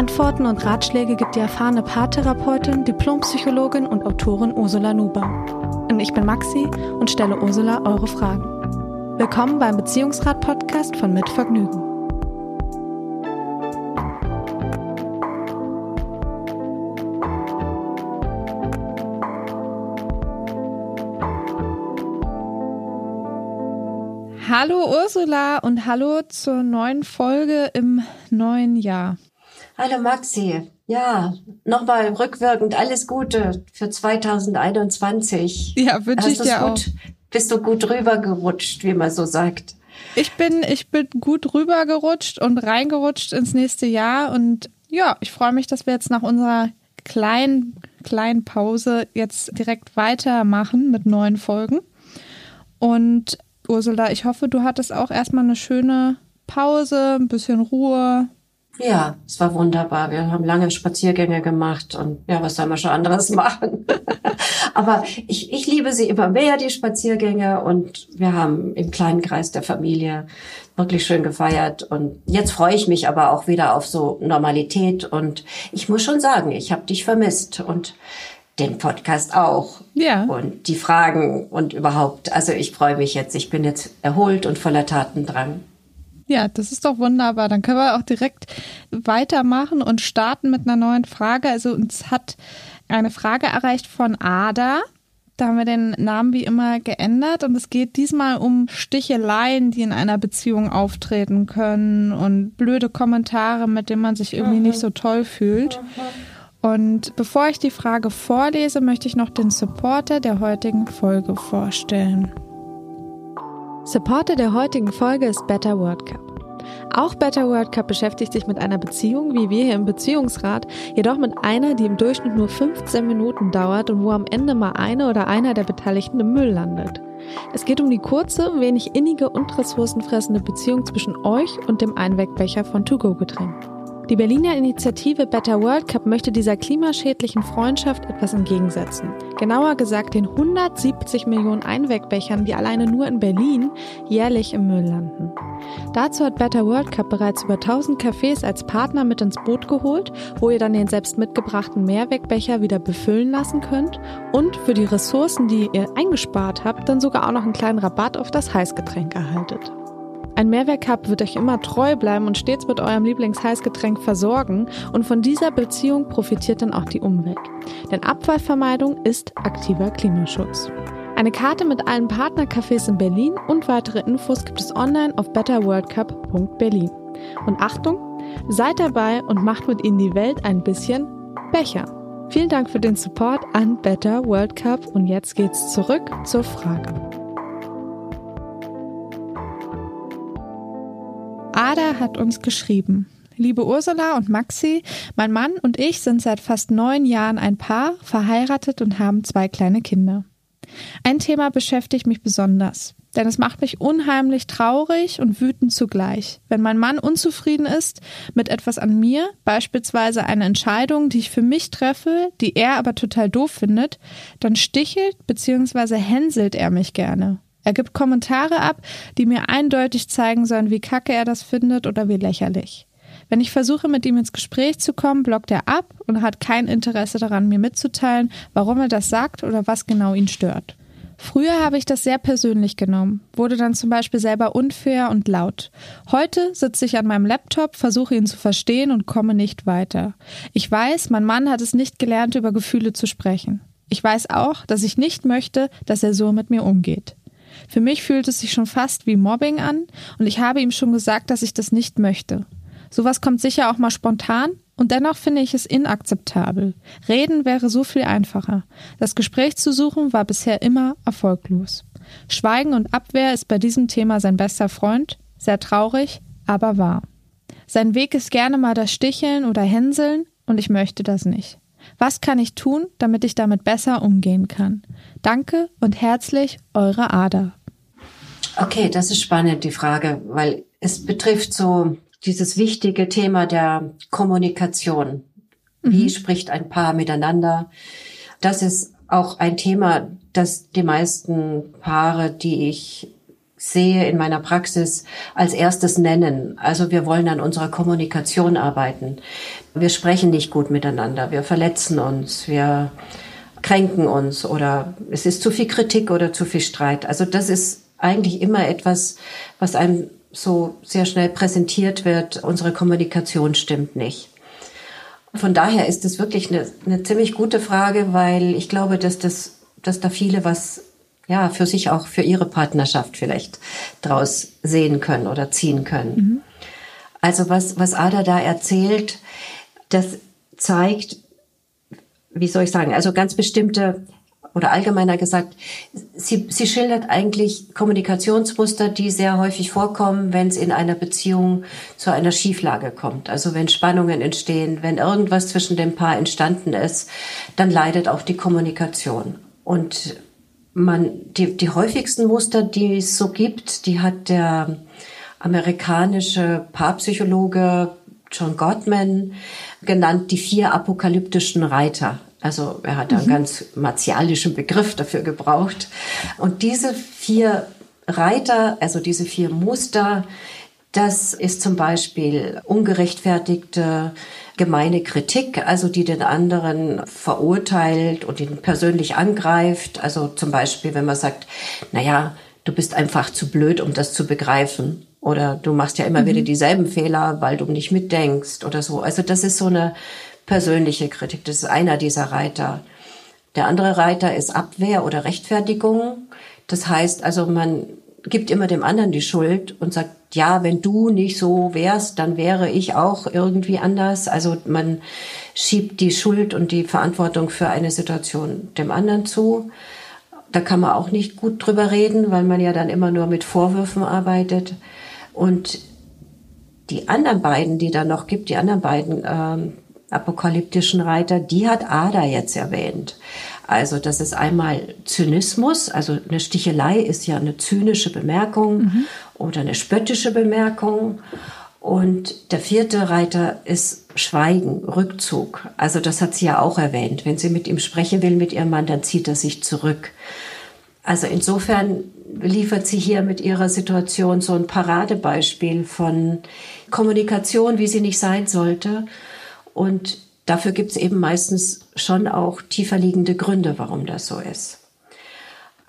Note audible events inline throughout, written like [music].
Antworten und Ratschläge gibt die erfahrene Paartherapeutin, Diplompsychologin und Autorin Ursula Nuber. Und ich bin Maxi und stelle Ursula eure Fragen. Willkommen beim Beziehungsrat-Podcast von Mit Vergnügen. Hallo Ursula und hallo zur neuen Folge im neuen Jahr. Hallo Maxi. Ja, nochmal rückwirkend alles Gute für 2021. Ja, wünsche ich dir gut, auch. Bist du gut rübergerutscht, wie man so sagt? Ich bin, ich bin gut rübergerutscht und reingerutscht ins nächste Jahr und ja, ich freue mich, dass wir jetzt nach unserer kleinen, kleinen Pause jetzt direkt weitermachen mit neuen Folgen. Und Ursula, ich hoffe, du hattest auch erstmal eine schöne Pause, ein bisschen Ruhe, ja, es war wunderbar. Wir haben lange Spaziergänge gemacht und ja, was soll man schon anderes [laughs] machen? aber ich, ich liebe sie immer mehr, die Spaziergänge und wir haben im kleinen Kreis der Familie wirklich schön gefeiert und jetzt freue ich mich aber auch wieder auf so Normalität und ich muss schon sagen, ich habe dich vermisst und den Podcast auch. Ja. Und die Fragen und überhaupt. Also ich freue mich jetzt. Ich bin jetzt erholt und voller Tatendrang. Ja, das ist doch wunderbar. Dann können wir auch direkt weitermachen und starten mit einer neuen Frage. Also uns hat eine Frage erreicht von Ada. Da haben wir den Namen wie immer geändert und es geht diesmal um Sticheleien, die in einer Beziehung auftreten können und blöde Kommentare, mit denen man sich irgendwie nicht so toll fühlt. Und bevor ich die Frage vorlese, möchte ich noch den Supporter der heutigen Folge vorstellen. Supporter der heutigen Folge ist Better World Cup. Auch Better World Cup beschäftigt sich mit einer Beziehung, wie wir hier im Beziehungsrat, jedoch mit einer, die im Durchschnitt nur 15 Minuten dauert und wo am Ende mal eine oder einer der Beteiligten im Müll landet. Es geht um die kurze, wenig innige und ressourcenfressende Beziehung zwischen euch und dem Einwegbecher von To-Go-Getränken. Die Berliner Initiative Better World Cup möchte dieser klimaschädlichen Freundschaft etwas entgegensetzen. Genauer gesagt den 170 Millionen Einwegbechern, die alleine nur in Berlin jährlich im Müll landen. Dazu hat Better World Cup bereits über 1000 Cafés als Partner mit ins Boot geholt, wo ihr dann den selbst mitgebrachten Mehrwegbecher wieder befüllen lassen könnt und für die Ressourcen, die ihr eingespart habt, dann sogar auch noch einen kleinen Rabatt auf das Heißgetränk erhaltet. Ein Mehrwerk-Cup wird euch immer treu bleiben und stets mit eurem Lieblingsheißgetränk versorgen und von dieser Beziehung profitiert dann auch die Umwelt. Denn Abfallvermeidung ist aktiver Klimaschutz. Eine Karte mit allen Partnercafés in Berlin und weitere Infos gibt es online auf betterworldcup.berlin. Und Achtung, seid dabei und macht mit ihnen die Welt ein bisschen Becher. Vielen Dank für den Support an Better World Cup und jetzt geht's zurück zur Frage. Ada hat uns geschrieben. Liebe Ursula und Maxi, mein Mann und ich sind seit fast neun Jahren ein Paar, verheiratet und haben zwei kleine Kinder. Ein Thema beschäftigt mich besonders, denn es macht mich unheimlich traurig und wütend zugleich. Wenn mein Mann unzufrieden ist mit etwas an mir, beispielsweise eine Entscheidung, die ich für mich treffe, die er aber total doof findet, dann stichelt bzw. hänselt er mich gerne. Er gibt Kommentare ab, die mir eindeutig zeigen sollen, wie kacke er das findet oder wie lächerlich. Wenn ich versuche, mit ihm ins Gespräch zu kommen, blockt er ab und hat kein Interesse daran, mir mitzuteilen, warum er das sagt oder was genau ihn stört. Früher habe ich das sehr persönlich genommen, wurde dann zum Beispiel selber unfair und laut. Heute sitze ich an meinem Laptop, versuche ihn zu verstehen und komme nicht weiter. Ich weiß, mein Mann hat es nicht gelernt, über Gefühle zu sprechen. Ich weiß auch, dass ich nicht möchte, dass er so mit mir umgeht. Für mich fühlt es sich schon fast wie Mobbing an und ich habe ihm schon gesagt, dass ich das nicht möchte. Sowas kommt sicher auch mal spontan und dennoch finde ich es inakzeptabel. Reden wäre so viel einfacher. Das Gespräch zu suchen war bisher immer erfolglos. Schweigen und Abwehr ist bei diesem Thema sein bester Freund, sehr traurig, aber wahr. Sein Weg ist gerne mal das Sticheln oder Hänseln und ich möchte das nicht. Was kann ich tun, damit ich damit besser umgehen kann? Danke und herzlich, eure Ada. Okay, das ist spannend, die Frage, weil es betrifft so dieses wichtige Thema der Kommunikation. Wie mhm. spricht ein Paar miteinander? Das ist auch ein Thema, das die meisten Paare, die ich sehe in meiner Praxis, als erstes nennen. Also wir wollen an unserer Kommunikation arbeiten. Wir sprechen nicht gut miteinander, wir verletzen uns, wir kränken uns oder es ist zu viel Kritik oder zu viel Streit. Also das ist eigentlich immer etwas, was einem so sehr schnell präsentiert wird. Unsere Kommunikation stimmt nicht. Von daher ist es wirklich eine, eine ziemlich gute Frage, weil ich glaube, dass das, dass da viele was ja für sich auch für ihre Partnerschaft vielleicht draus sehen können oder ziehen können. Mhm. Also was was Ada da erzählt, das zeigt, wie soll ich sagen, also ganz bestimmte oder allgemeiner gesagt, sie, sie schildert eigentlich Kommunikationsmuster, die sehr häufig vorkommen, wenn es in einer Beziehung zu einer Schieflage kommt. Also wenn Spannungen entstehen, wenn irgendwas zwischen dem Paar entstanden ist, dann leidet auch die Kommunikation. Und man, die, die häufigsten Muster, die es so gibt, die hat der amerikanische Paarpsychologe John Gottman genannt, die vier apokalyptischen Reiter. Also er hat einen mhm. ganz martialischen Begriff dafür gebraucht. Und diese vier Reiter, also diese vier Muster, das ist zum Beispiel ungerechtfertigte, gemeine Kritik, also die den anderen verurteilt und ihn persönlich angreift. Also zum Beispiel, wenn man sagt, na ja, du bist einfach zu blöd, um das zu begreifen. Oder du machst ja immer mhm. wieder dieselben Fehler, weil du nicht mitdenkst oder so. Also das ist so eine persönliche Kritik. Das ist einer dieser Reiter. Der andere Reiter ist Abwehr oder Rechtfertigung. Das heißt also, man gibt immer dem anderen die Schuld und sagt, ja, wenn du nicht so wärst, dann wäre ich auch irgendwie anders. Also man schiebt die Schuld und die Verantwortung für eine Situation dem anderen zu. Da kann man auch nicht gut drüber reden, weil man ja dann immer nur mit Vorwürfen arbeitet. Und die anderen beiden, die da noch gibt, die anderen beiden ähm, apokalyptischen Reiter, die hat Ada jetzt erwähnt. Also das ist einmal Zynismus, also eine Stichelei ist ja eine zynische Bemerkung mhm. oder eine spöttische Bemerkung. Und der vierte Reiter ist Schweigen, Rückzug. Also das hat sie ja auch erwähnt. Wenn sie mit ihm sprechen will, mit ihrem Mann, dann zieht er sich zurück. Also insofern liefert sie hier mit ihrer Situation so ein Paradebeispiel von Kommunikation, wie sie nicht sein sollte und dafür gibt es eben meistens schon auch tiefer liegende Gründe, warum das so ist.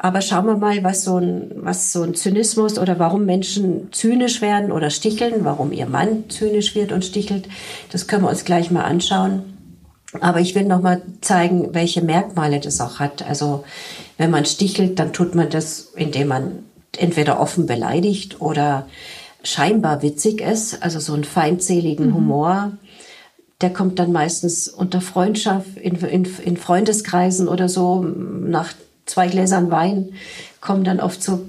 Aber schauen wir mal, was so ein, was so ein Zynismus oder warum Menschen zynisch werden oder sticheln, warum ihr Mann zynisch wird und stichelt. Das können wir uns gleich mal anschauen. Aber ich will noch mal zeigen, welche Merkmale das auch hat. Also, wenn man stichelt, dann tut man das, indem man entweder offen beleidigt oder scheinbar witzig ist, also so einen feindseligen mhm. Humor der kommt dann meistens unter Freundschaft, in, in, in Freundeskreisen oder so, nach zwei Gläsern Wein, kommen dann oft so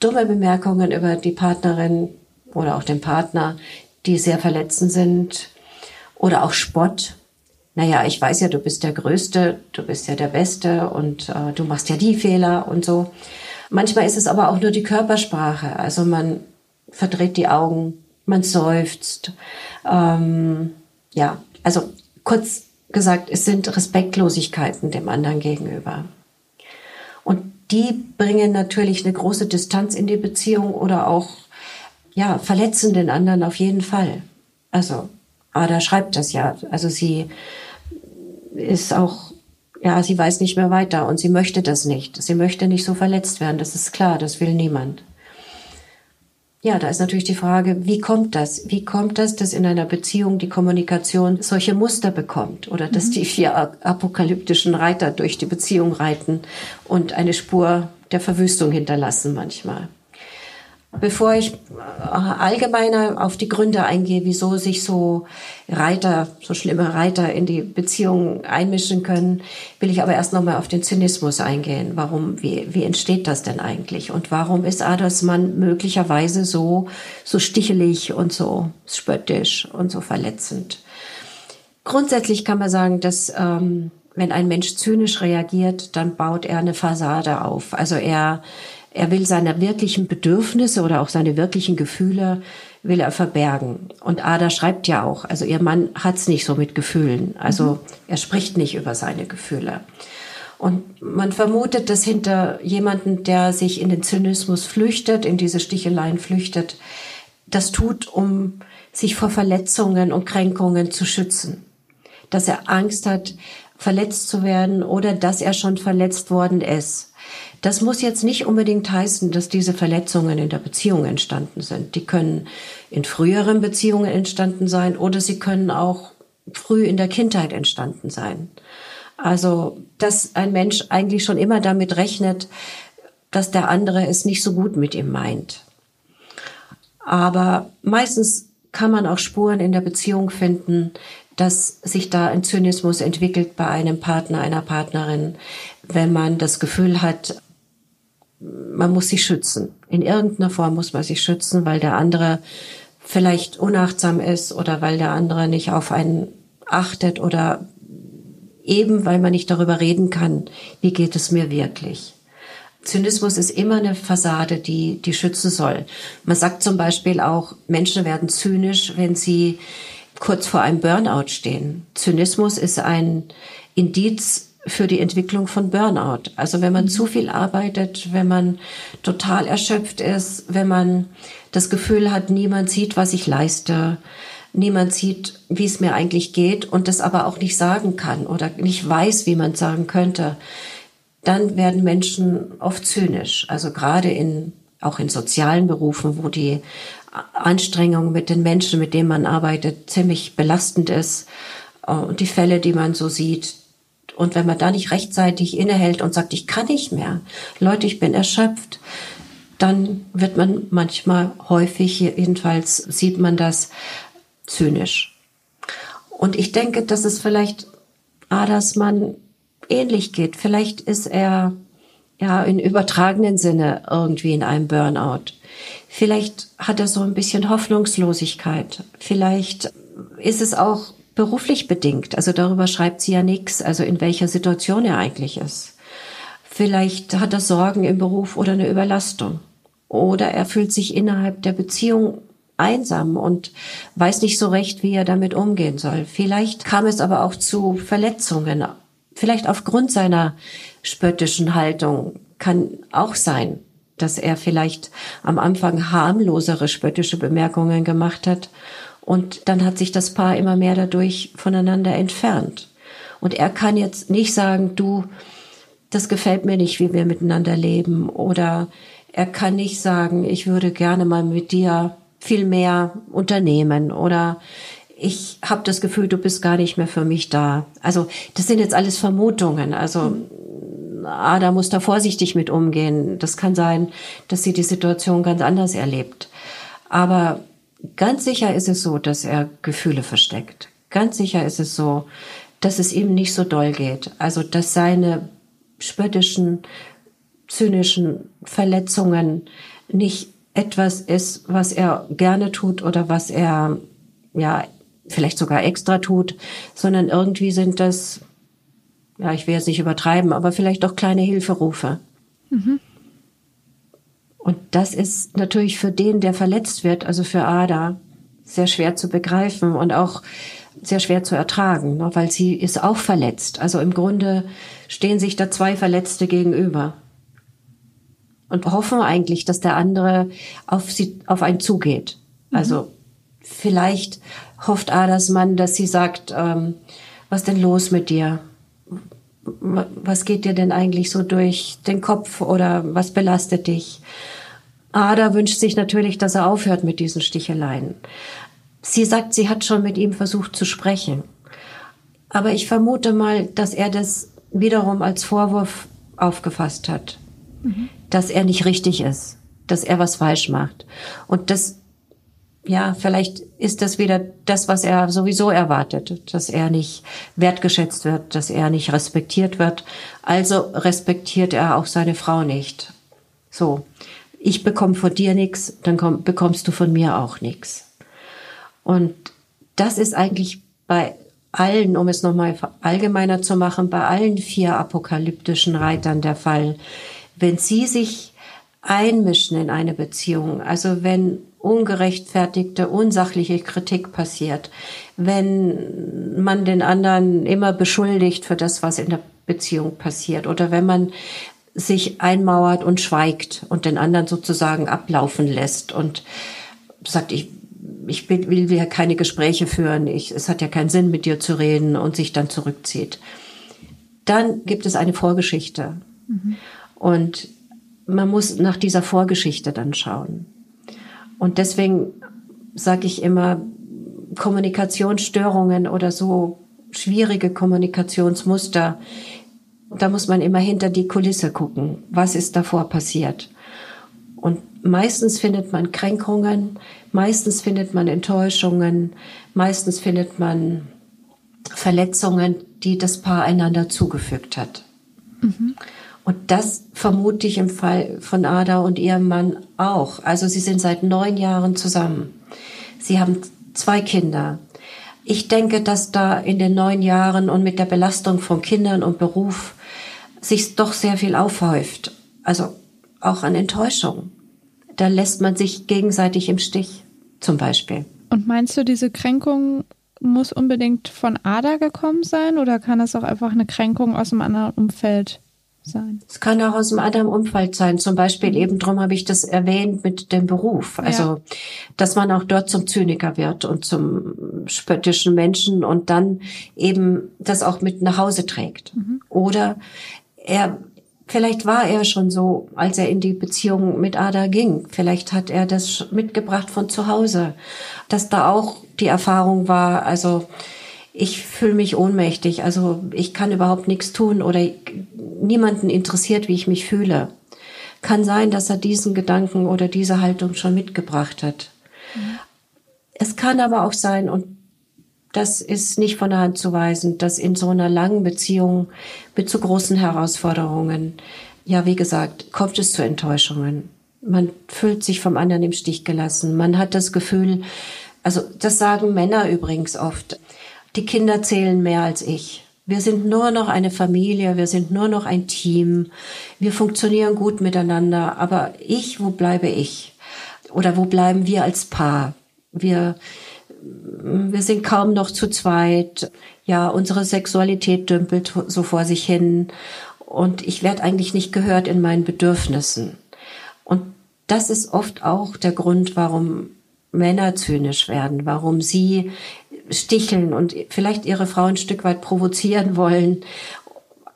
dumme Bemerkungen über die Partnerin oder auch den Partner, die sehr verletzend sind. Oder auch Spott. Naja, ich weiß ja, du bist der Größte, du bist ja der Beste und äh, du machst ja die Fehler und so. Manchmal ist es aber auch nur die Körpersprache. Also man verdreht die Augen, man seufzt. Ähm, ja, also kurz gesagt, es sind Respektlosigkeiten dem anderen gegenüber. Und die bringen natürlich eine große Distanz in die Beziehung oder auch, ja, verletzen den anderen auf jeden Fall. Also, Ada schreibt das ja. Also sie ist auch, ja, sie weiß nicht mehr weiter und sie möchte das nicht. Sie möchte nicht so verletzt werden. Das ist klar. Das will niemand. Ja, da ist natürlich die Frage, wie kommt das? Wie kommt das, dass in einer Beziehung die Kommunikation solche Muster bekommt oder dass mhm. die vier apokalyptischen Reiter durch die Beziehung reiten und eine Spur der Verwüstung hinterlassen manchmal? Bevor ich äh, allgemeiner auf die Gründe eingehe, wieso sich so Reiter, so schlimme Reiter in die Beziehung einmischen können, will ich aber erst nochmal auf den Zynismus eingehen. Warum, wie, wie entsteht das denn eigentlich? Und warum ist Adelsmann möglicherweise so, so stichelig und so spöttisch und so verletzend? Grundsätzlich kann man sagen, dass ähm, wenn ein Mensch zynisch reagiert, dann baut er eine Fassade auf. Also er er will seine wirklichen Bedürfnisse oder auch seine wirklichen Gefühle will er verbergen. Und Ada schreibt ja auch, also ihr Mann hat's nicht so mit Gefühlen. Also mhm. er spricht nicht über seine Gefühle. Und man vermutet, dass hinter jemanden, der sich in den Zynismus flüchtet, in diese Sticheleien flüchtet, das tut, um sich vor Verletzungen und Kränkungen zu schützen. Dass er Angst hat, verletzt zu werden oder dass er schon verletzt worden ist. Das muss jetzt nicht unbedingt heißen, dass diese Verletzungen in der Beziehung entstanden sind. Die können in früheren Beziehungen entstanden sein oder sie können auch früh in der Kindheit entstanden sein. Also, dass ein Mensch eigentlich schon immer damit rechnet, dass der andere es nicht so gut mit ihm meint. Aber meistens kann man auch Spuren in der Beziehung finden, dass sich da ein Zynismus entwickelt bei einem Partner, einer Partnerin, wenn man das Gefühl hat, man muss sich schützen. In irgendeiner Form muss man sich schützen, weil der andere vielleicht unachtsam ist oder weil der andere nicht auf einen achtet oder eben weil man nicht darüber reden kann, wie geht es mir wirklich. Zynismus ist immer eine Fassade, die, die schützen soll. Man sagt zum Beispiel auch, Menschen werden zynisch, wenn sie kurz vor einem Burnout stehen. Zynismus ist ein Indiz für die Entwicklung von Burnout. Also wenn man mhm. zu viel arbeitet, wenn man total erschöpft ist, wenn man das Gefühl hat, niemand sieht, was ich leiste, niemand sieht, wie es mir eigentlich geht und das aber auch nicht sagen kann oder nicht weiß, wie man es sagen könnte, dann werden Menschen oft zynisch. Also gerade in, auch in sozialen Berufen, wo die Anstrengung mit den Menschen, mit denen man arbeitet, ziemlich belastend ist. Und die Fälle, die man so sieht, und wenn man da nicht rechtzeitig innehält und sagt, ich kann nicht mehr, Leute, ich bin erschöpft, dann wird man manchmal häufig, jedenfalls sieht man das zynisch. Und ich denke, dass es vielleicht Adersmann ähnlich geht. Vielleicht ist er ja in übertragenen Sinne irgendwie in einem Burnout. Vielleicht hat er so ein bisschen Hoffnungslosigkeit. Vielleicht ist es auch beruflich bedingt. Also darüber schreibt sie ja nichts, also in welcher Situation er eigentlich ist. Vielleicht hat er Sorgen im Beruf oder eine Überlastung. Oder er fühlt sich innerhalb der Beziehung einsam und weiß nicht so recht, wie er damit umgehen soll. Vielleicht kam es aber auch zu Verletzungen. Vielleicht aufgrund seiner spöttischen Haltung kann auch sein, dass er vielleicht am Anfang harmlosere spöttische Bemerkungen gemacht hat und dann hat sich das Paar immer mehr dadurch voneinander entfernt. Und er kann jetzt nicht sagen, du, das gefällt mir nicht, wie wir miteinander leben. Oder er kann nicht sagen, ich würde gerne mal mit dir viel mehr unternehmen. Oder ich habe das Gefühl, du bist gar nicht mehr für mich da. Also das sind jetzt alles Vermutungen. Also Ada muss da vorsichtig mit umgehen. Das kann sein, dass sie die Situation ganz anders erlebt. Aber Ganz sicher ist es so, dass er Gefühle versteckt. Ganz sicher ist es so, dass es ihm nicht so doll geht. Also, dass seine spöttischen, zynischen Verletzungen nicht etwas ist, was er gerne tut oder was er, ja, vielleicht sogar extra tut, sondern irgendwie sind das, ja, ich will jetzt nicht übertreiben, aber vielleicht doch kleine Hilferufe. Mhm. Und das ist natürlich für den, der verletzt wird, also für Ada, sehr schwer zu begreifen und auch sehr schwer zu ertragen, ne, weil sie ist auch verletzt. Also im Grunde stehen sich da zwei Verletzte gegenüber und hoffen eigentlich, dass der andere auf sie, auf einen zugeht. Mhm. Also vielleicht hofft Adas Mann, dass sie sagt, ähm, was denn los mit dir? Was geht dir denn eigentlich so durch den Kopf oder was belastet dich? Ada wünscht sich natürlich, dass er aufhört mit diesen Sticheleien. Sie sagt, sie hat schon mit ihm versucht zu sprechen. Aber ich vermute mal, dass er das wiederum als Vorwurf aufgefasst hat, mhm. dass er nicht richtig ist, dass er was falsch macht. Und das, ja, vielleicht ist das wieder das, was er sowieso erwartet, dass er nicht wertgeschätzt wird, dass er nicht respektiert wird. Also respektiert er auch seine Frau nicht. So, ich bekomme von dir nichts, dann komm, bekommst du von mir auch nichts. Und das ist eigentlich bei allen, um es nochmal allgemeiner zu machen, bei allen vier apokalyptischen Reitern der Fall. Wenn sie sich einmischen in eine Beziehung, also wenn ungerechtfertigte, unsachliche Kritik passiert, wenn man den anderen immer beschuldigt für das, was in der Beziehung passiert oder wenn man sich einmauert und schweigt und den anderen sozusagen ablaufen lässt und sagt, ich ich will ja keine Gespräche führen, ich, es hat ja keinen Sinn, mit dir zu reden und sich dann zurückzieht. Dann gibt es eine Vorgeschichte. Mhm. Und man muss nach dieser Vorgeschichte dann schauen. Und deswegen sage ich immer, Kommunikationsstörungen oder so schwierige Kommunikationsmuster, da muss man immer hinter die Kulisse gucken. Was ist davor passiert? Und meistens findet man Kränkungen, meistens findet man Enttäuschungen, meistens findet man Verletzungen, die das Paar einander zugefügt hat. Mhm. Und das vermute ich im Fall von Ada und ihrem Mann auch. Also sie sind seit neun Jahren zusammen. Sie haben zwei Kinder. Ich denke, dass da in den neun Jahren und mit der Belastung von Kindern und Beruf sich doch sehr viel aufhäuft. Also auch an Enttäuschung da lässt man sich gegenseitig im Stich, zum Beispiel. Und meinst du, diese Kränkung muss unbedingt von Ada gekommen sein oder kann es auch einfach eine Kränkung aus einem anderen Umfeld sein? Es kann auch aus einem anderen Umfeld sein. Zum Beispiel eben drum habe ich das erwähnt mit dem Beruf. Also, ja. dass man auch dort zum Zyniker wird und zum spöttischen Menschen und dann eben das auch mit nach Hause trägt. Mhm. Oder er Vielleicht war er schon so, als er in die Beziehung mit Ada ging. Vielleicht hat er das mitgebracht von zu Hause, dass da auch die Erfahrung war, also ich fühle mich ohnmächtig, also ich kann überhaupt nichts tun oder niemanden interessiert, wie ich mich fühle. Kann sein, dass er diesen Gedanken oder diese Haltung schon mitgebracht hat. Mhm. Es kann aber auch sein, und das ist nicht von der Hand zu weisen, dass in so einer langen Beziehung mit so großen Herausforderungen, ja, wie gesagt, kommt es zu Enttäuschungen. Man fühlt sich vom anderen im Stich gelassen. Man hat das Gefühl, also das sagen Männer übrigens oft, die Kinder zählen mehr als ich. Wir sind nur noch eine Familie, wir sind nur noch ein Team, wir funktionieren gut miteinander, aber ich, wo bleibe ich? Oder wo bleiben wir als Paar? Wir, wir sind kaum noch zu zweit. Ja, unsere Sexualität dümpelt so vor sich hin und ich werde eigentlich nicht gehört in meinen Bedürfnissen. Und das ist oft auch der Grund, warum Männer zynisch werden, warum sie sticheln und vielleicht ihre Frau ein Stück weit provozieren wollen,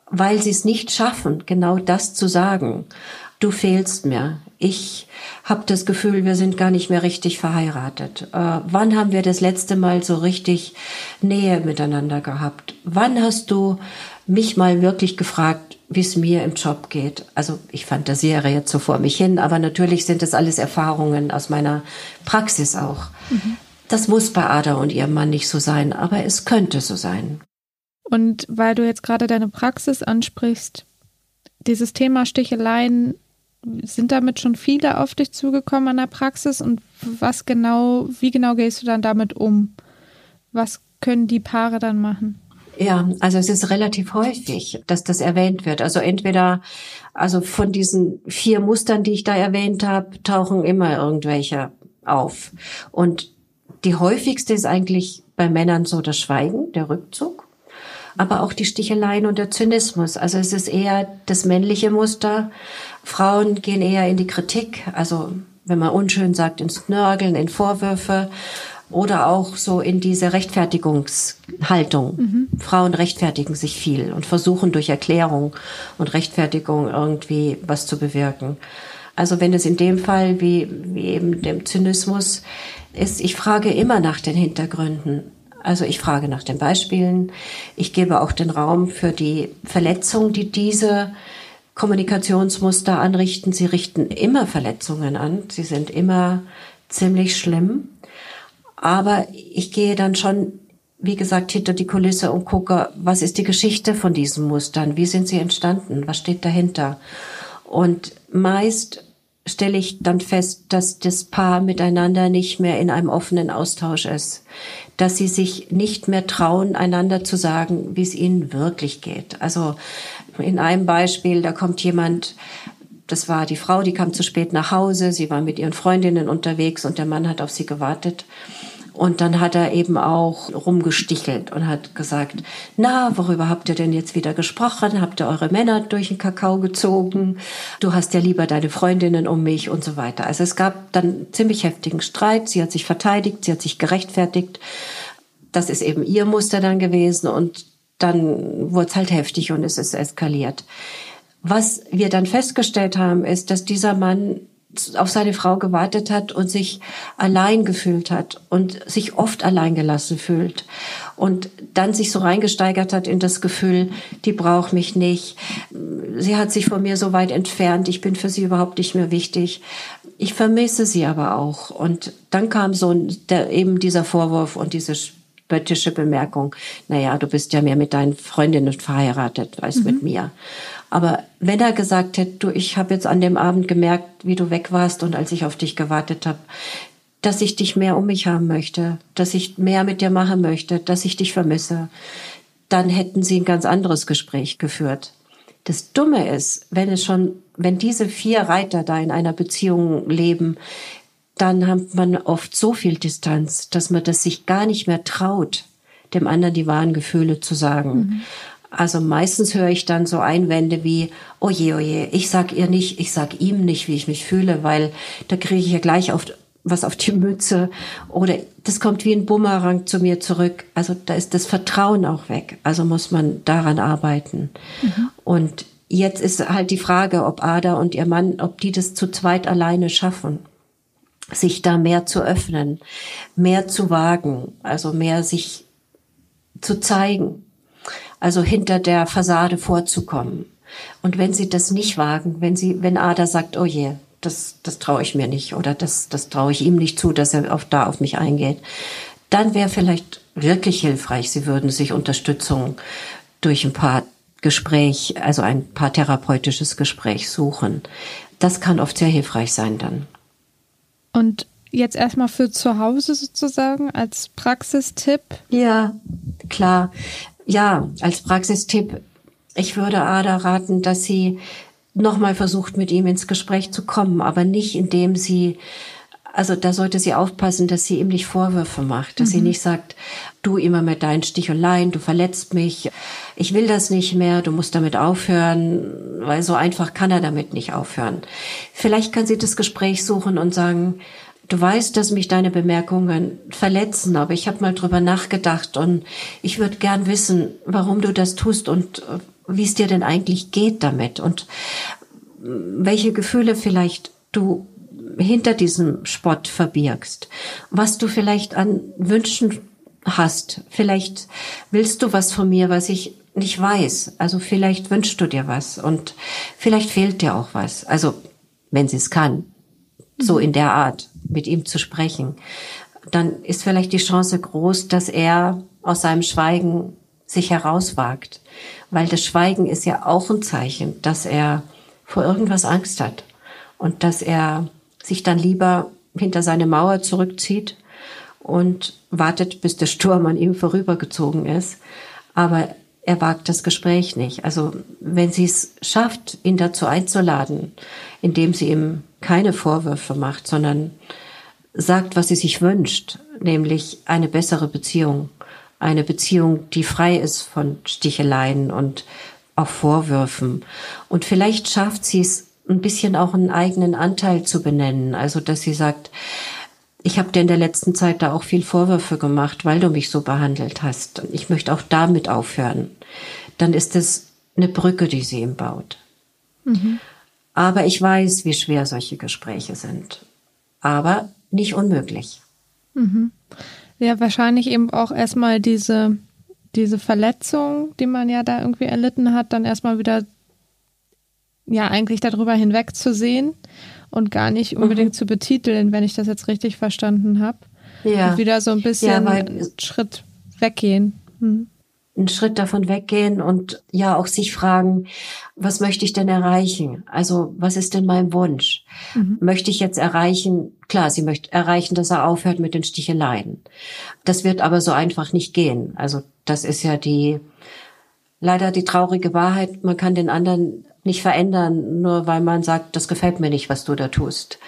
weil sie es nicht schaffen, genau das zu sagen. Du fehlst mir. Ich habe das Gefühl, wir sind gar nicht mehr richtig verheiratet. Äh, wann haben wir das letzte Mal so richtig Nähe miteinander gehabt? Wann hast du mich mal wirklich gefragt, wie es mir im Job geht? Also ich fantasiere jetzt so vor mich hin, aber natürlich sind das alles Erfahrungen aus meiner Praxis auch. Mhm. Das muss bei Ada und ihrem Mann nicht so sein, aber es könnte so sein. Und weil du jetzt gerade deine Praxis ansprichst, dieses Thema Sticheleien sind damit schon viele auf dich zugekommen an der Praxis und was genau, wie genau gehst du dann damit um? Was können die Paare dann machen? Ja, also es ist relativ häufig, dass das erwähnt wird. Also entweder, also von diesen vier Mustern, die ich da erwähnt habe, tauchen immer irgendwelche auf. Und die häufigste ist eigentlich bei Männern so das Schweigen, der Rückzug aber auch die Sticheleien und der Zynismus. Also es ist eher das männliche Muster. Frauen gehen eher in die Kritik, also wenn man unschön sagt, ins Nörgeln, in Vorwürfe oder auch so in diese Rechtfertigungshaltung. Mhm. Frauen rechtfertigen sich viel und versuchen durch Erklärung und Rechtfertigung irgendwie was zu bewirken. Also wenn es in dem Fall wie, wie eben dem Zynismus ist, ich frage immer nach den Hintergründen. Also ich frage nach den Beispielen. Ich gebe auch den Raum für die Verletzung, die diese Kommunikationsmuster anrichten. Sie richten immer Verletzungen an. Sie sind immer ziemlich schlimm. Aber ich gehe dann schon, wie gesagt, hinter die Kulisse und gucke, was ist die Geschichte von diesen Mustern? Wie sind sie entstanden? Was steht dahinter? Und meist stelle ich dann fest, dass das Paar miteinander nicht mehr in einem offenen Austausch ist, dass sie sich nicht mehr trauen, einander zu sagen, wie es ihnen wirklich geht. Also in einem Beispiel, da kommt jemand, das war die Frau, die kam zu spät nach Hause, sie war mit ihren Freundinnen unterwegs und der Mann hat auf sie gewartet. Und dann hat er eben auch rumgestichelt und hat gesagt, na, worüber habt ihr denn jetzt wieder gesprochen? Habt ihr eure Männer durch den Kakao gezogen? Du hast ja lieber deine Freundinnen um mich und so weiter. Also es gab dann ziemlich heftigen Streit. Sie hat sich verteidigt, sie hat sich gerechtfertigt. Das ist eben ihr Muster dann gewesen und dann wurde es halt heftig und es ist eskaliert. Was wir dann festgestellt haben, ist, dass dieser Mann auf seine Frau gewartet hat und sich allein gefühlt hat und sich oft allein gelassen fühlt und dann sich so reingesteigert hat in das Gefühl, die braucht mich nicht. Sie hat sich von mir so weit entfernt, ich bin für sie überhaupt nicht mehr wichtig. Ich vermisse sie aber auch. Und dann kam so der, eben dieser Vorwurf und diese spöttische Bemerkung, naja, du bist ja mehr mit deinen Freundinnen verheiratet als mhm. mit mir. Aber wenn er gesagt hätte, du, ich habe jetzt an dem Abend gemerkt, wie du weg warst und als ich auf dich gewartet habe, dass ich dich mehr um mich haben möchte, dass ich mehr mit dir machen möchte, dass ich dich vermisse, dann hätten sie ein ganz anderes Gespräch geführt. Das Dumme ist, wenn es schon, wenn diese vier Reiter da in einer Beziehung leben, dann hat man oft so viel Distanz, dass man das sich gar nicht mehr traut, dem anderen die wahren Gefühle zu sagen. Mhm. Also meistens höre ich dann so Einwände wie, oje, oje, ich sag ihr nicht, ich sag ihm nicht, wie ich mich fühle, weil da kriege ich ja gleich auf, was auf die Mütze oder das kommt wie ein Bumerang zu mir zurück. Also da ist das Vertrauen auch weg. Also muss man daran arbeiten. Mhm. Und jetzt ist halt die Frage, ob Ada und ihr Mann, ob die das zu zweit alleine schaffen sich da mehr zu öffnen, mehr zu wagen, also mehr sich zu zeigen also hinter der Fassade vorzukommen. Und wenn sie das nicht wagen, wenn sie, wenn Ada sagt, oh je, das, das traue ich mir nicht oder das, das traue ich ihm nicht zu, dass er auf, da auf mich eingeht, dann wäre vielleicht wirklich hilfreich, sie würden sich Unterstützung durch ein paar Gespräch, also ein paar therapeutisches Gespräch suchen. Das kann oft sehr hilfreich sein dann. Und jetzt erstmal für zu Hause sozusagen als Praxistipp? Ja, klar ja, als Praxistipp, ich würde Ada raten, dass sie nochmal versucht, mit ihm ins Gespräch zu kommen, aber nicht indem sie, also da sollte sie aufpassen, dass sie ihm nicht Vorwürfe macht, dass mhm. sie nicht sagt, du immer mit deinen Sticheleien, du verletzt mich, ich will das nicht mehr, du musst damit aufhören, weil so einfach kann er damit nicht aufhören. Vielleicht kann sie das Gespräch suchen und sagen, Du weißt, dass mich deine Bemerkungen verletzen, aber ich habe mal drüber nachgedacht und ich würde gern wissen, warum du das tust und äh, wie es dir denn eigentlich geht damit und äh, welche Gefühle vielleicht du hinter diesem Spott verbirgst, was du vielleicht an Wünschen hast. Vielleicht willst du was von mir, was ich nicht weiß. Also vielleicht wünschst du dir was und vielleicht fehlt dir auch was. Also wenn sie es kann, so in der Art mit ihm zu sprechen, dann ist vielleicht die Chance groß, dass er aus seinem Schweigen sich herauswagt. Weil das Schweigen ist ja auch ein Zeichen, dass er vor irgendwas Angst hat und dass er sich dann lieber hinter seine Mauer zurückzieht und wartet, bis der Sturm an ihm vorübergezogen ist. Aber er wagt das Gespräch nicht. Also wenn sie es schafft, ihn dazu einzuladen, indem sie ihm keine Vorwürfe macht, sondern sagt, was sie sich wünscht, nämlich eine bessere Beziehung, eine Beziehung, die frei ist von Sticheleien und auch Vorwürfen. Und vielleicht schafft sie es, ein bisschen auch einen eigenen Anteil zu benennen, also dass sie sagt, ich habe dir in der letzten Zeit da auch viel Vorwürfe gemacht, weil du mich so behandelt hast. Ich möchte auch damit aufhören. Dann ist es eine Brücke, die sie ihm baut. Mhm. Aber ich weiß, wie schwer solche Gespräche sind. Aber nicht unmöglich. Mhm. Ja, wahrscheinlich eben auch erstmal diese, diese Verletzung, die man ja da irgendwie erlitten hat, dann erstmal wieder ja eigentlich darüber hinwegzusehen und gar nicht unbedingt mhm. zu betiteln, wenn ich das jetzt richtig verstanden habe. Ja. Und wieder so ein bisschen ja, einen Schritt weggehen. Mhm. Einen Schritt davon weggehen und ja auch sich fragen, was möchte ich denn erreichen? Also was ist denn mein Wunsch? Mhm. Möchte ich jetzt erreichen? Klar, sie möchte erreichen, dass er aufhört mit den Sticheleien. Das wird aber so einfach nicht gehen. Also das ist ja die leider die traurige Wahrheit. Man kann den anderen nicht verändern, nur weil man sagt, das gefällt mir nicht, was du da tust.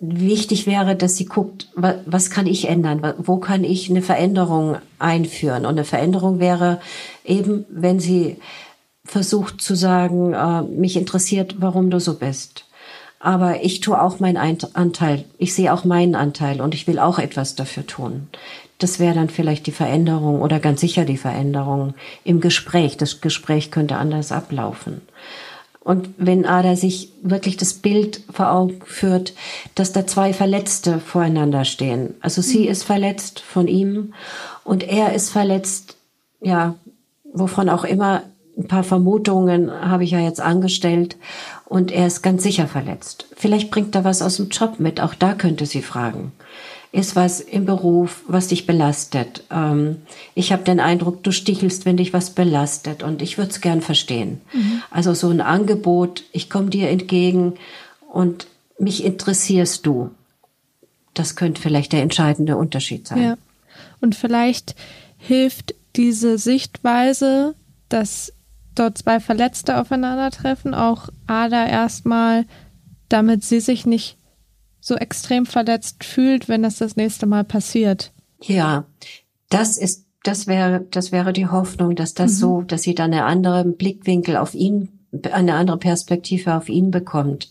Wichtig wäre, dass sie guckt, was kann ich ändern? Wo kann ich eine Veränderung einführen? Und eine Veränderung wäre eben, wenn sie versucht zu sagen, äh, mich interessiert, warum du so bist. Aber ich tue auch meinen Anteil. Ich sehe auch meinen Anteil und ich will auch etwas dafür tun. Das wäre dann vielleicht die Veränderung oder ganz sicher die Veränderung im Gespräch. Das Gespräch könnte anders ablaufen. Und wenn Ada sich wirklich das Bild vor Augen führt, dass da zwei Verletzte voreinander stehen. Also sie mhm. ist verletzt von ihm und er ist verletzt, ja, wovon auch immer, ein paar Vermutungen habe ich ja jetzt angestellt und er ist ganz sicher verletzt. Vielleicht bringt er was aus dem Job mit, auch da könnte sie fragen ist was im Beruf, was dich belastet. Ähm, ich habe den Eindruck, du stichelst, wenn dich was belastet und ich würde es gern verstehen. Mhm. Also so ein Angebot, ich komme dir entgegen und mich interessierst du. Das könnte vielleicht der entscheidende Unterschied sein. Ja. Und vielleicht hilft diese Sichtweise, dass dort zwei Verletzte aufeinandertreffen, auch Ada erstmal, damit sie sich nicht so extrem verletzt fühlt, wenn das das nächste Mal passiert. Ja, das ist, das wäre, das wäre die Hoffnung, dass das mhm. so, dass sie dann einen anderen Blickwinkel auf ihn, eine andere Perspektive auf ihn bekommt.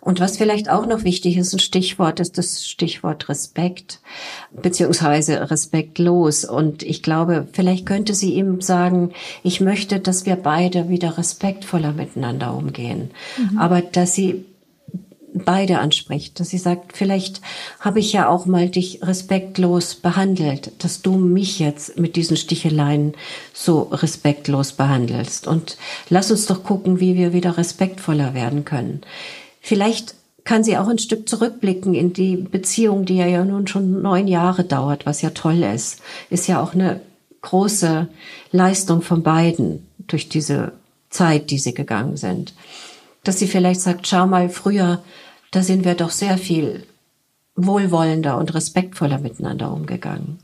Und was vielleicht auch noch wichtig ist, ein Stichwort ist das Stichwort Respekt, beziehungsweise respektlos. Und ich glaube, vielleicht könnte sie ihm sagen, ich möchte, dass wir beide wieder respektvoller miteinander umgehen. Mhm. Aber dass sie beide anspricht, dass sie sagt, vielleicht habe ich ja auch mal dich respektlos behandelt, dass du mich jetzt mit diesen Sticheleien so respektlos behandelst. Und lass uns doch gucken, wie wir wieder respektvoller werden können. Vielleicht kann sie auch ein Stück zurückblicken in die Beziehung, die ja nun schon neun Jahre dauert, was ja toll ist. Ist ja auch eine große Leistung von beiden durch diese Zeit, die sie gegangen sind. Dass sie vielleicht sagt, schau mal, früher da sind wir doch sehr viel wohlwollender und respektvoller miteinander umgegangen.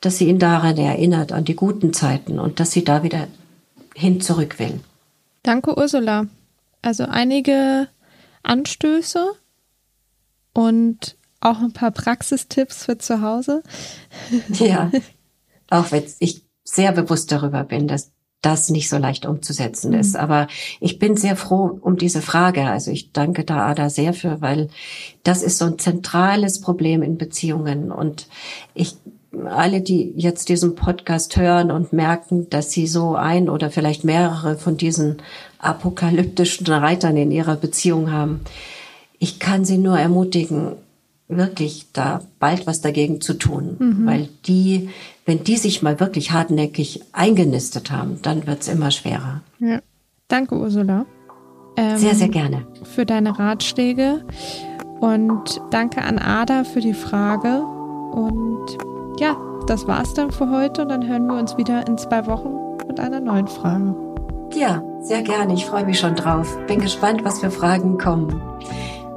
Dass sie ihn daran erinnert, an die guten Zeiten und dass sie da wieder hin zurück will. Danke, Ursula. Also einige Anstöße und auch ein paar Praxistipps für zu Hause. Ja, [laughs] auch wenn ich sehr bewusst darüber bin, dass das nicht so leicht umzusetzen ist. Mhm. Aber ich bin sehr froh um diese Frage. Also ich danke da Ada sehr für, weil das ist so ein zentrales Problem in Beziehungen. Und ich, alle, die jetzt diesen Podcast hören und merken, dass sie so ein oder vielleicht mehrere von diesen apokalyptischen Reitern in ihrer Beziehung haben, ich kann sie nur ermutigen, wirklich da bald was dagegen zu tun, mhm. weil die wenn die sich mal wirklich hartnäckig eingenistet haben, dann wird es immer schwerer. Ja. Danke, Ursula. Ähm, sehr, sehr gerne. Für deine Ratschläge und danke an Ada für die Frage. Und ja, das war's dann für heute und dann hören wir uns wieder in zwei Wochen mit einer neuen Frage. Ja, sehr gerne. Ich freue mich schon drauf. Bin gespannt, was für Fragen kommen.